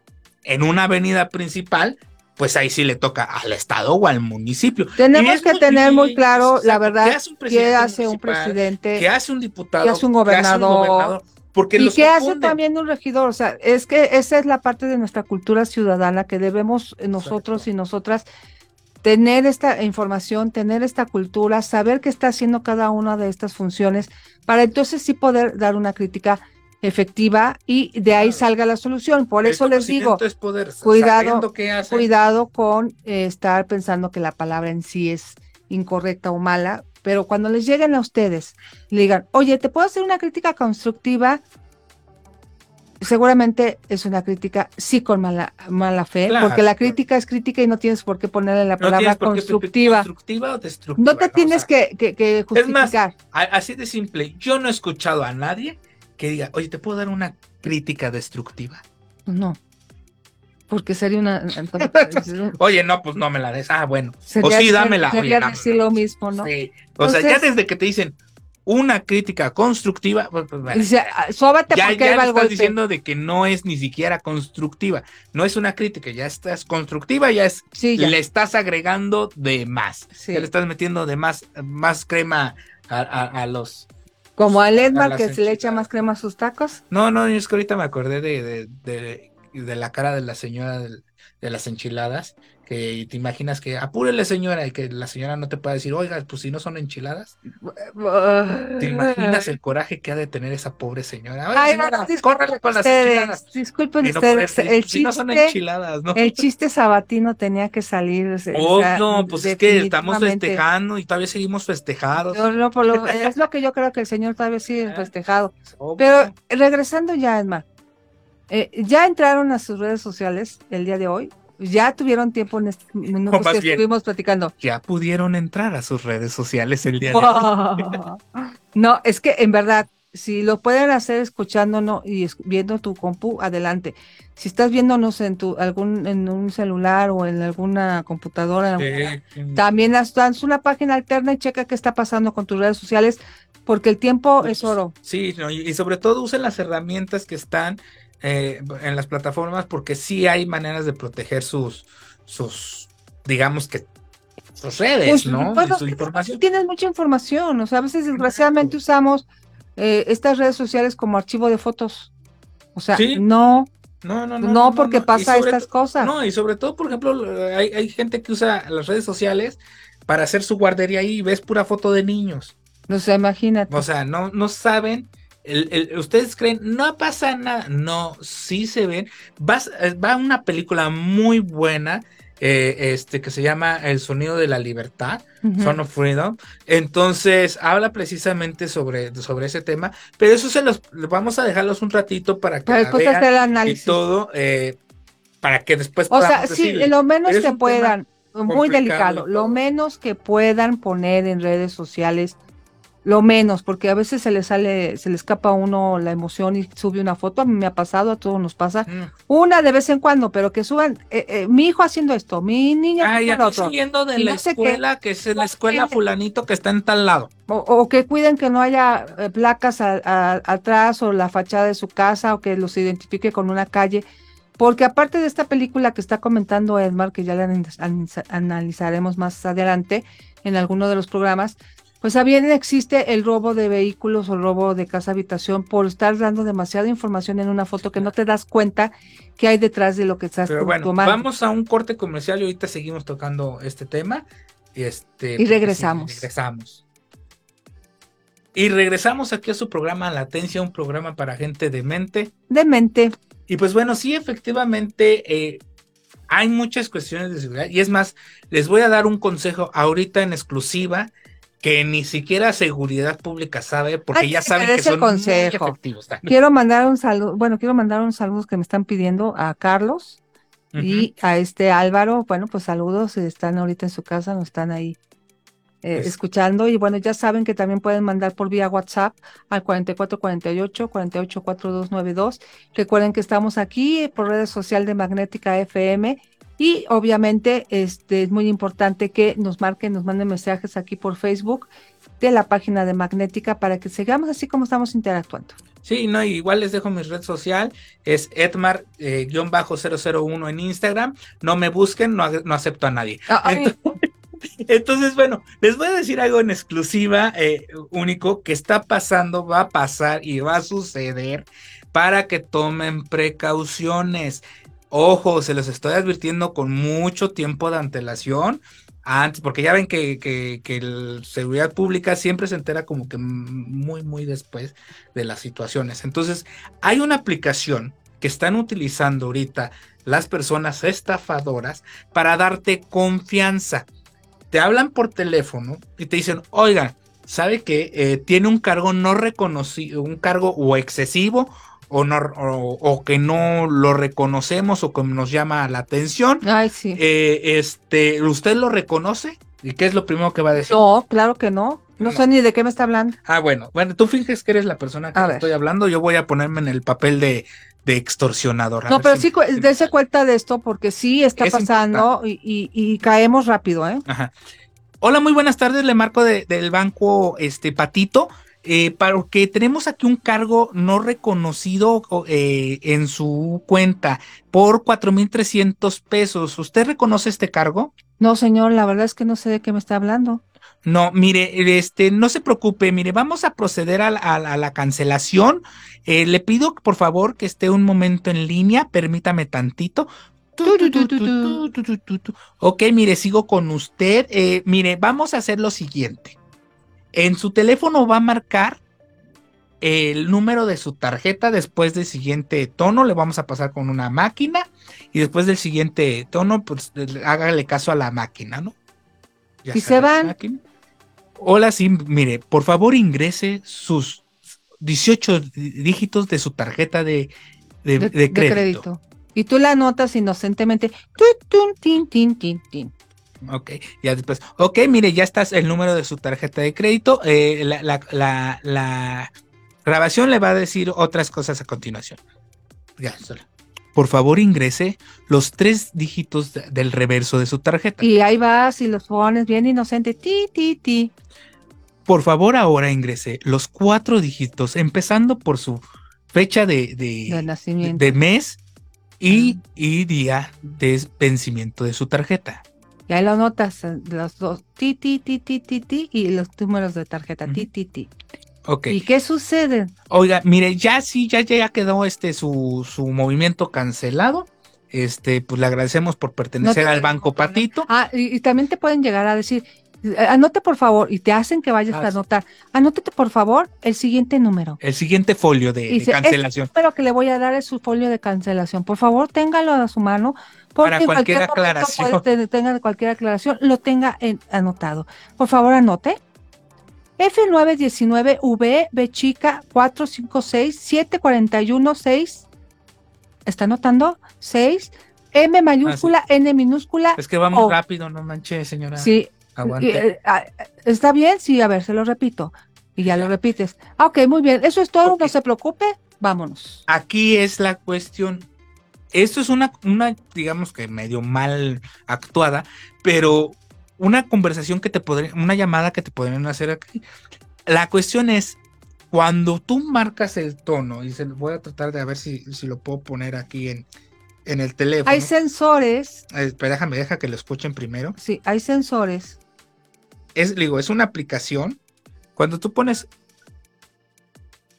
en una avenida principal, pues ahí sí le toca al Estado o al municipio. Tenemos que tener muy claro, la verdad, qué hace un, presidente, qué hace un diputado, qué hace un gobernador. Porque ¿Y qué hace también un regidor? O sea, es que esa es la parte de nuestra cultura ciudadana que debemos nosotros y nosotras tener esta información, tener esta cultura, saber qué está haciendo cada una de estas funciones, para entonces sí poder dar una crítica efectiva y de ahí salga la solución. Por eso les digo, cuidado, cuidado con eh, estar pensando que la palabra en sí es incorrecta o mala, pero cuando les lleguen a ustedes, le digan, oye, ¿te puedo hacer una crítica constructiva? Seguramente es una crítica sí con mala, mala fe, porque la crítica es crítica y no tienes por qué ponerle la palabra constructiva. constructiva o destructiva. No te tienes que, que, justificar. Es más, así de simple, yo no he escuchado a nadie que diga, oye, ¿te puedo dar una crítica destructiva? No. Porque sería una. (laughs) Oye, no, pues no me la des. Ah, bueno. o sí, dámela. Sería decir lo mismo, ¿no? Sí. O sea, ya desde que te dicen una crítica constructiva, pues, pues bueno, ah, Sóbate ya, porque ya estás diciendo de que no es ni siquiera constructiva. No es una crítica, ya estás constructiva, ya es. Sí, Le estás agregando de más. Sí. le estás metiendo de más, más crema a, los. Como al Edmar que se le echa más crema a sus tacos. No, no, es que ahorita me acordé de, de de la cara de la señora de las enchiladas, que te imaginas que apúrele señora y que la señora no te pueda decir, oiga, pues si no son enchiladas. ¿Te imaginas el coraje que ha de tener esa pobre señora? Ay, señora, córrele con las enchiladas. Disculpen ustedes, el chiste, no son enchiladas, ¿no? el chiste sabatino tenía que salir. Oh, no, pues es que estamos festejando y todavía seguimos festejados. No, por lo, (laughs) es lo que yo creo que el señor todavía sigue festejado. Pero regresando ya, Edma, eh, ya entraron a sus redes sociales el día de hoy. Ya tuvieron tiempo en este minutos que estuvimos platicando. Ya pudieron entrar a sus redes sociales el día de hoy. no, es que en verdad, si lo pueden hacer escuchándonos y viendo tu compu, adelante. Si estás viéndonos en tu algún en un celular o en alguna computadora, también haz, una página alterna y checa qué está pasando con tus redes sociales, porque el tiempo es oro. Sí, y sobre todo usen las herramientas que están eh, en las plataformas porque sí hay maneras de proteger sus, sus digamos que sus redes, pues, ¿no? su información. Tienes mucha información, o sea, a veces desgraciadamente usamos eh, estas redes sociales como archivo de fotos. O sea, no, no, no, no, no, porque pasa estas cosas. No, y sobre todo, por ejemplo, hay, hay gente que usa las redes sociales para hacer su guardería y ves pura foto de niños. No sé, imagínate. O sea, no, no saben ustedes creen, no pasa nada. No, sí se ven. Eh, va una película muy buena. Eh, este que se llama El sonido de la libertad, Son of Freedom. Entonces habla precisamente sobre, sobre ese tema, pero eso se los vamos a dejarlos un ratito para que vean y todo, eh, para que después. O sea, sí, lo menos que puedan, muy delicado, lo menos que puedan poner en redes sociales lo menos, porque a veces se le sale, se le escapa a uno la emoción y sube una foto, a mí me ha pasado, a todos nos pasa, mm. una de vez en cuando, pero que suban, eh, eh, mi hijo haciendo esto, mi niña Ay, otro. siguiendo de la escuela, que es la escuela fulanito que está en tal lado. O, que cuiden que no haya eh, placas atrás o la fachada de su casa o que los identifique con una calle. Porque aparte de esta película que está comentando Edmar, que ya la analizaremos más adelante en alguno de los programas, pues también existe el robo de vehículos o el robo de casa habitación por estar dando demasiada información en una foto que no te das cuenta que hay detrás de lo que estás Pero bueno, Vamos a un corte comercial y ahorita seguimos tocando este tema. Y, este, y regresamos. regresamos. Y regresamos aquí a su programa Latencia, un programa para gente de mente. De mente. Y pues bueno, sí, efectivamente, eh, hay muchas cuestiones de seguridad. Y es más, les voy a dar un consejo ahorita en exclusiva que ni siquiera seguridad pública sabe, porque ya saben que son muy efectivos. Quiero mandar un saludo, bueno, quiero mandar un saludo que me están pidiendo a Carlos y a este Álvaro. Bueno, pues saludos, están ahorita en su casa, nos están ahí eh, escuchando. Y bueno, ya saben que también pueden mandar por vía WhatsApp al 4448 484292. Recuerden que estamos aquí por redes sociales de Magnética FM y obviamente este, es muy importante que nos marquen, nos manden mensajes aquí por Facebook de la página de Magnética para que sigamos así como estamos interactuando. Sí, no, igual les dejo mi red social, es Edmar-001 en Instagram. No me busquen, no, no acepto a nadie. (laughs) Entonces, bueno, les voy a decir algo en exclusiva, eh, único, que está pasando, va a pasar y va a suceder para que tomen precauciones. Ojo, se los estoy advirtiendo con mucho tiempo de antelación antes, porque ya ven que, que, la seguridad pública siempre se entera como que muy, muy después de las situaciones. Entonces, hay una aplicación que están utilizando ahorita las personas estafadoras para darte confianza. Te hablan por teléfono y te dicen, oiga, ¿sabe que eh, tiene un cargo no reconocido, un cargo o excesivo o, no, o, que no lo reconocemos o que nos llama la atención. Ay, sí. Eh, este, ¿Usted lo reconoce? ¿Y qué es lo primero que va a decir? No, claro que no. No, sé ni de qué me está hablando. Ah, bueno, bueno, tú finges que eres la persona que estoy hablando, yo voy a ponerme en el papel de, de extorsionador. no, pero sí, dése cuenta de esto porque sí está pasando y, caemos rápido, ¿eh? Ajá. Hola, muy buenas tardes, le marco del banco este Patito eh, porque tenemos aquí un cargo no reconocido eh, en su cuenta por 4.300 pesos. ¿Usted reconoce este cargo? No, señor, la verdad es que no sé de qué me está hablando. No, mire, este, no se preocupe, mire, vamos a proceder a, la cancelación. Eh, le pido por favor que esté un momento en línea, permítame tantito. Ok, mire, sigo con usted. Eh, mire, vamos a hacer lo siguiente. En su teléfono va a marcar el número de su tarjeta después del siguiente tono, le vamos a pasar con una máquina y después del siguiente tono, pues hágale caso a la máquina, ¿no? y se van. Hola, sí, mire, por favor ingrese sus 18 dígitos de su tarjeta de, de, crédito. Y tú la anotas inocentemente. tin, tin, tin, tin. Ok, ya después. Ok, mire, ya está el número de su tarjeta de crédito. Eh, la, grabación le va a decir otras cosas a continuación. Ya, Por favor, ingrese los tres dígitos del reverso de su tarjeta. Y ahí vas y los pones bien inocente. Ti, ti, ti. Por favor, ahora ingrese los cuatro dígitos, empezando por su fecha de, de, nacimiento. de mes y, y día de vencimiento de su tarjeta. Y ahí lo notas, eh, los dos, ti, ti, ti, ti, ti, ti, y los números de tarjeta, ti, ti, ti. Ok. ¿Y qué sucede? Oiga, mire, ya sí, ya, ya quedó este su, su movimiento cancelado. Este, pues le agradecemos por pertenecer al Banco Patito. Ah, y, también te pueden llegar a decir, eh, anote por favor, y te hacen que vayas ah, a anotar, anótate por favor el siguiente número. El siguiente folio de, cancelación. Pero que le voy a dar es su folio de cancelación. Por favor, téngalo a su mano para cualquier, aclaración. tenga cualquier aclaración, lo tenga anotado. Por favor, anote. F919V B chica 456 741 6. ¿Está anotando? 6. M mayúscula, ah, N minúscula. Es que vamos rápido, no manches, señora. Sí. Aguante. Eh, ah, ¿Está bien? Sí, a ver, se lo repito. Y ya lo repites. Ah, ok, muy bien. Eso es todo, no se preocupe. Vámonos. Aquí es la cuestión esto es una, una, digamos que medio mal actuada, pero una conversación que te podría, una llamada que te podrían hacer aquí. La cuestión es, cuando tú marcas el tono, y se voy a tratar de ver si, si lo puedo poner aquí en, en el teléfono. Hay sensores. espera, déjame, deja que lo escuchen primero. Sí, hay sensores. Es, digo, es una aplicación. Cuando tú pones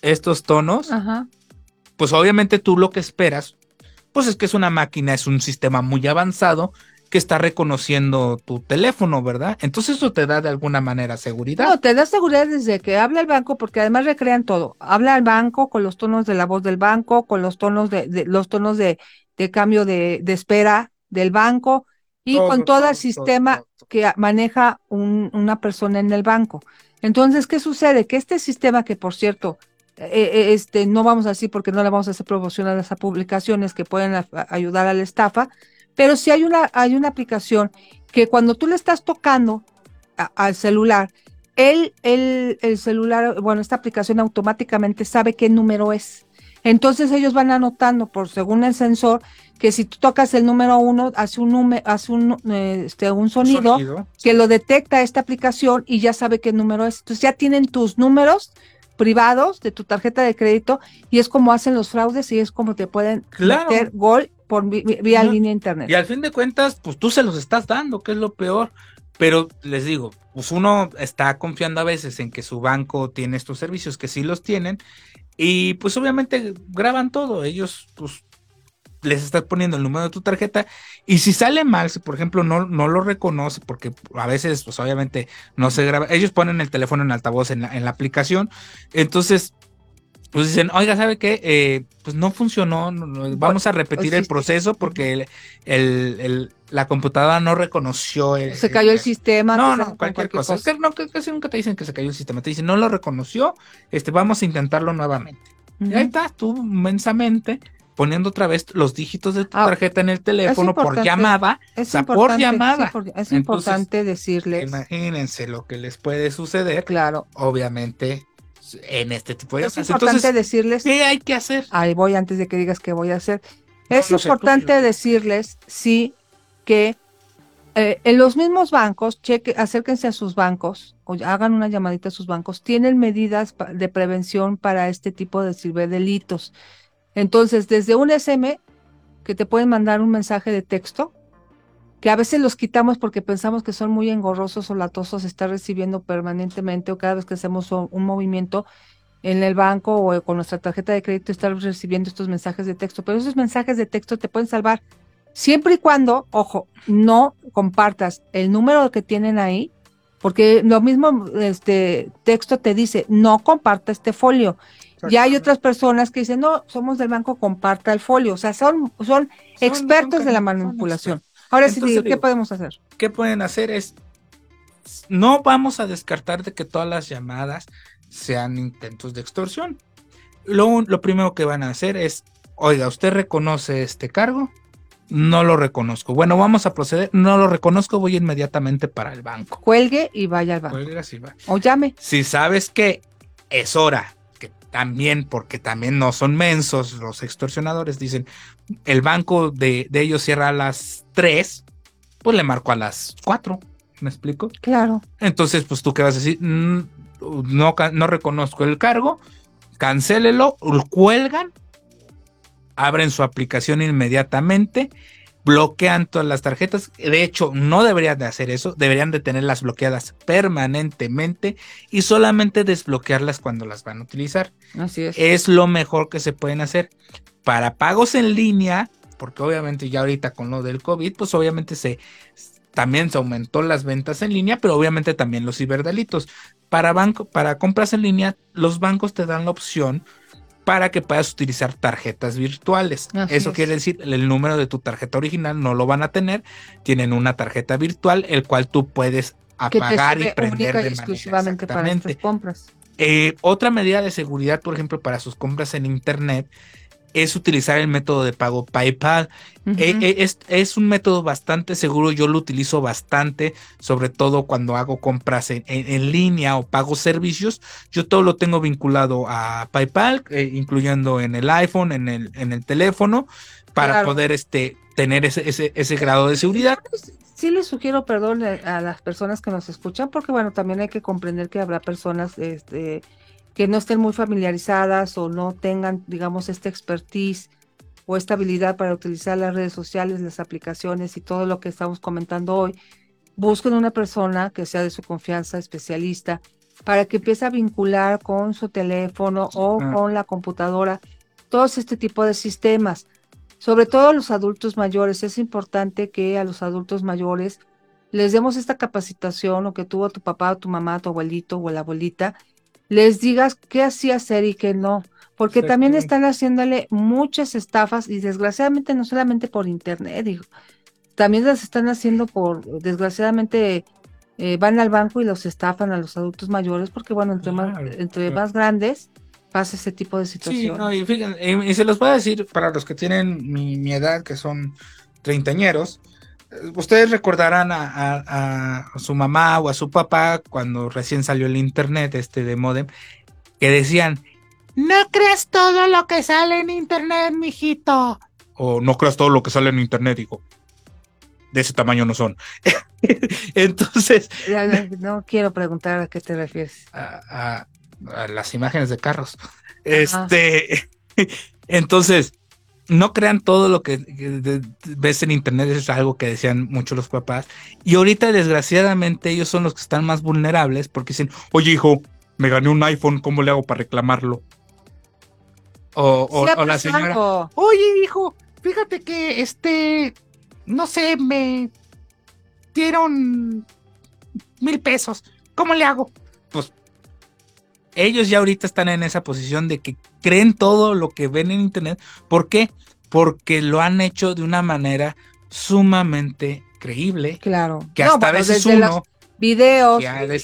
estos tonos, pues obviamente tú lo que esperas pues es que es una máquina, es un sistema muy avanzado que está reconociendo tu teléfono, ¿verdad? Entonces eso te da de alguna manera seguridad. No, te da seguridad desde que habla el banco, porque además recrean todo. Habla el banco con los tonos de la voz del banco, con los tonos de, los tonos de, cambio de, espera del banco y con todo, el sistema que maneja una persona en el banco. Entonces, ¿qué sucede? Que este sistema, que por cierto, eh, eh, este, no vamos a decir porque no le vamos a hacer promoción a las publicaciones que pueden ayudar a la estafa, pero sí hay una, hay una aplicación que cuando tú le estás tocando al celular, el, el, el celular, bueno, esta aplicación automáticamente sabe qué número es. Entonces ellos van anotando por según el sensor que si tú tocas el número uno hace un hace un, este, un sonido, que lo detecta esta aplicación y ya sabe qué número es. Entonces ya tienen tus números privados de tu tarjeta de crédito y es como hacen los fraudes y es como te pueden meter gol por vía línea internet. Y al fin de cuentas, pues tú se los estás dando, que es lo peor. Pero les digo, pues uno está confiando a veces en que su banco tiene estos servicios, que sí los tienen, y pues obviamente graban todo. Ellos pues les estás poniendo el número de tu tarjeta y si sale mal, si por ejemplo no, no lo reconoce, porque a veces pues obviamente no se graba, ellos ponen el teléfono en altavoz en la, en la aplicación, entonces pues dicen, oiga, ¿sabe qué? Eh, pues no funcionó, vamos a repetir el proceso porque el, el, la computadora no reconoció. El, se cayó el sistema. No, no, cualquier, cosa. no, casi nunca te dicen que se cayó el sistema, te dicen, no lo reconoció, este, vamos a intentarlo nuevamente. Y ahí estás tú inmensamente poniendo otra vez los dígitos de tu ah, tarjeta en el teléfono por llamada, es por llamada. Es, importante decirles. Imagínense lo que les puede suceder. Claro. Obviamente en este tipo de cosas. Es importante decirles. ¿Qué hay que hacer? Ahí voy antes de que digas qué voy a hacer. es importante decirles, sí, que eh, en los mismos bancos, cheque, acérquense a sus bancos o hagan una llamadita a sus bancos, tienen medidas de prevención para este tipo de ciberdelitos. Entonces, desde un SM que te pueden mandar un mensaje de texto, que a veces los quitamos porque pensamos que son muy engorrosos o latosos estar recibiendo permanentemente o cada vez que hacemos un movimiento en el banco o con nuestra tarjeta de crédito estar recibiendo estos mensajes de texto, pero esos mensajes de texto te pueden salvar siempre y cuando, ojo, no compartas el número que tienen ahí, porque lo mismo este texto te dice, no comparta este folio ya hay otras personas que dicen, no, somos del banco, comparta el folio. O sea, son, son, expertos de la manipulación. Ahora sí, ¿qué podemos hacer? ¿Qué pueden hacer? Es, no vamos a descartar de que todas las llamadas sean intentos de extorsión. Lo, lo primero que van a hacer es, oiga, ¿usted reconoce este cargo? No lo reconozco. Bueno, vamos a proceder. No lo reconozco, voy inmediatamente para el banco. Cuelgue y vaya al banco. Cuelgue, así va. O llame. Si sabes que es hora también, porque también no son mensos los extorsionadores, dicen, el banco de, ellos cierra a las 3, pues le marco a las 4, ¿me explico? Claro. Entonces, pues tú qué vas a decir, mm, no, no reconozco el cargo, cancélelo, cuelgan, abren su aplicación inmediatamente bloquean todas las tarjetas. De hecho, no deberían de hacer eso, deberían de tenerlas bloqueadas permanentemente y solamente desbloquearlas cuando las van a utilizar. Así es. Es lo mejor que se pueden hacer. Para pagos en línea, porque obviamente ya ahorita con lo del COVID, pues obviamente se también se aumentó las ventas en línea, pero obviamente también los ciberdelitos. Para banco, para compras en línea, los bancos te dan la opción para que puedas utilizar tarjetas virtuales. Eso quiere decir, el número de tu tarjeta original no lo van a tener, tienen una tarjeta virtual, el cual tú puedes apagar y prender de exclusivamente para estas compras. Eh, otra medida de seguridad, por ejemplo, para sus compras en Internet, es utilizar el método de pago PayPal. Eh, eh, es, un método bastante seguro, yo lo utilizo bastante, sobre todo cuando hago compras en, línea o pago servicios. Yo todo lo tengo vinculado a PayPal, eh, incluyendo en el iPhone, en el, en el teléfono, para poder este, tener ese, ese, ese grado de seguridad. Sí les sugiero perdón a las personas que nos escuchan, porque bueno, también hay que comprender que habrá personas este, que no estén muy familiarizadas o no tengan, digamos, esta expertise o esta habilidad para utilizar las redes sociales, las aplicaciones y todo lo que estamos comentando hoy, busquen una persona que sea de su confianza, especialista, para que empiece a vincular con su teléfono o con la computadora todos este tipo de sistemas. Sobre todo a los adultos mayores, es importante que a los adultos mayores les demos esta capacitación o que tuvo tu papá, tu mamá, tu abuelito o la abuelita, les digas qué así hacer y qué no, porque también están haciéndole muchas estafas y desgraciadamente no solamente por internet, digo, también las están haciendo por, desgraciadamente, eh, van al banco y los estafan a los adultos mayores, porque bueno, entre, más, entre más grandes pasa ese tipo de situación. Sí, no, y, fíjense, y, se los voy a decir para los que tienen mi, mi edad, que son treintañeros, ustedes recordarán a, su mamá o a su papá cuando recién salió el internet este de modem que decían no creas todo lo que sale en internet mijito o no creas todo lo que sale en internet digo. De ese tamaño no son (laughs) entonces no quiero preguntar a qué te refieres. A, las imágenes de carros. Este (laughs) entonces no crean todo lo que, ves en internet, es algo que decían muchos los papás. Y ahorita, desgraciadamente, ellos son los que están más vulnerables porque dicen, oye, hijo, me gané un iPhone, ¿cómo le hago para reclamarlo? O, o, la señora, oye, hijo, fíjate que este, no sé, me dieron mil pesos, ¿cómo le hago? Ellos ya ahorita están en esa posición de que creen todo lo que ven en internet. ¿Por qué? Porque lo han hecho de una manera sumamente creíble. Claro. Que hasta a veces uno. videos,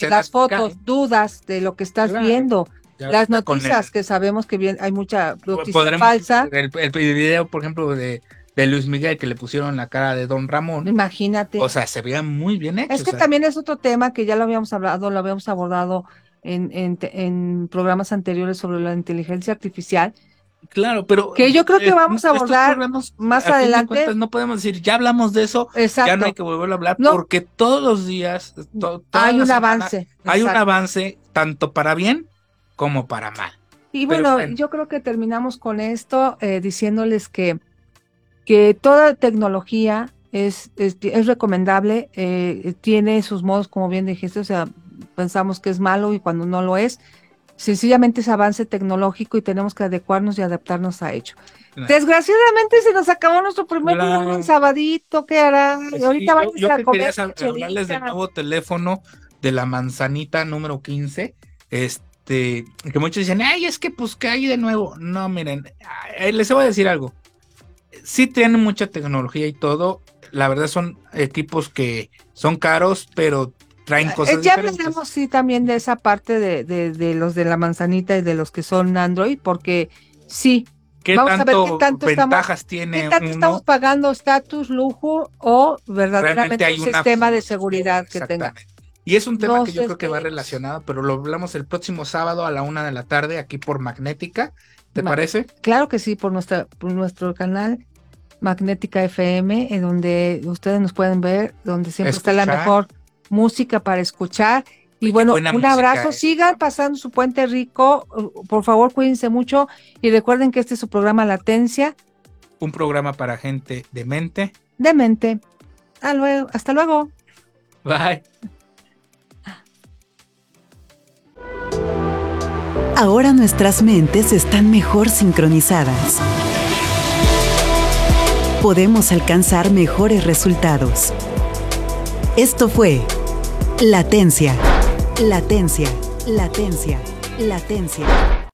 las fotos, dudas de lo que estás viendo. las noticias que sabemos que bien, hay mucha noticia falsa. El, el, video, por ejemplo, de, de Luis Miguel que le pusieron la cara de Don Ramón. Imagínate. O sea, se veía muy bien hecho. Es que también es otro tema que ya lo habíamos hablado, lo habíamos abordado en, en, programas anteriores sobre la inteligencia artificial. Claro, pero que yo creo que vamos a abordar más adelante. no podemos decir, ya hablamos de eso, ya no hay que volver a hablar, porque todos los días hay un avance. Hay un avance tanto para bien como para mal. Y bueno, yo creo que terminamos con esto eh, diciéndoles que, que toda tecnología es, es, recomendable, eh, tiene sus modos, como bien dijiste, o sea, pensamos que es malo y cuando no lo es. Sencillamente es avance tecnológico y tenemos que adecuarnos y adaptarnos a ello. Desgraciadamente se nos acabó nuestro primer claro. sabadito, ¿qué hará? ahorita vamos a comer. hablarles del nuevo teléfono de la manzanita número 15. Este, que muchos dicen, ay, es que pues que hay de nuevo. No, miren, les voy a decir algo. Sí tienen mucha tecnología y todo. La verdad son equipos que son caros, pero traen eh, cosas. Ya hablaremos sí también de esa parte de, de, los de la manzanita y de los que son Android, porque sí. Vamos a ver qué tanto ventajas estamos, tiene ¿qué tanto estamos pagando estatus, lujo o verdaderamente un sistema de seguridad que tenga. Y es un tema que yo creo que va relacionado, pero lo hablamos el próximo sábado a la una de la tarde aquí por Magnética. ¿Te parece? Claro que sí, por, nuestra, por nuestro canal Magnética FM, en donde ustedes nos pueden ver, donde siempre está la mejor música para escuchar. Y bueno, un abrazo, sigan pasando su puente rico, por favor cuídense mucho y recuerden que este es su programa Latencia. Un programa para gente de mente. De mente. Hasta luego. Hasta luego. Bye. Ahora nuestras mentes están mejor sincronizadas. Podemos alcanzar mejores resultados. Esto fue Latencia. Latencia. Latencia. Latencia.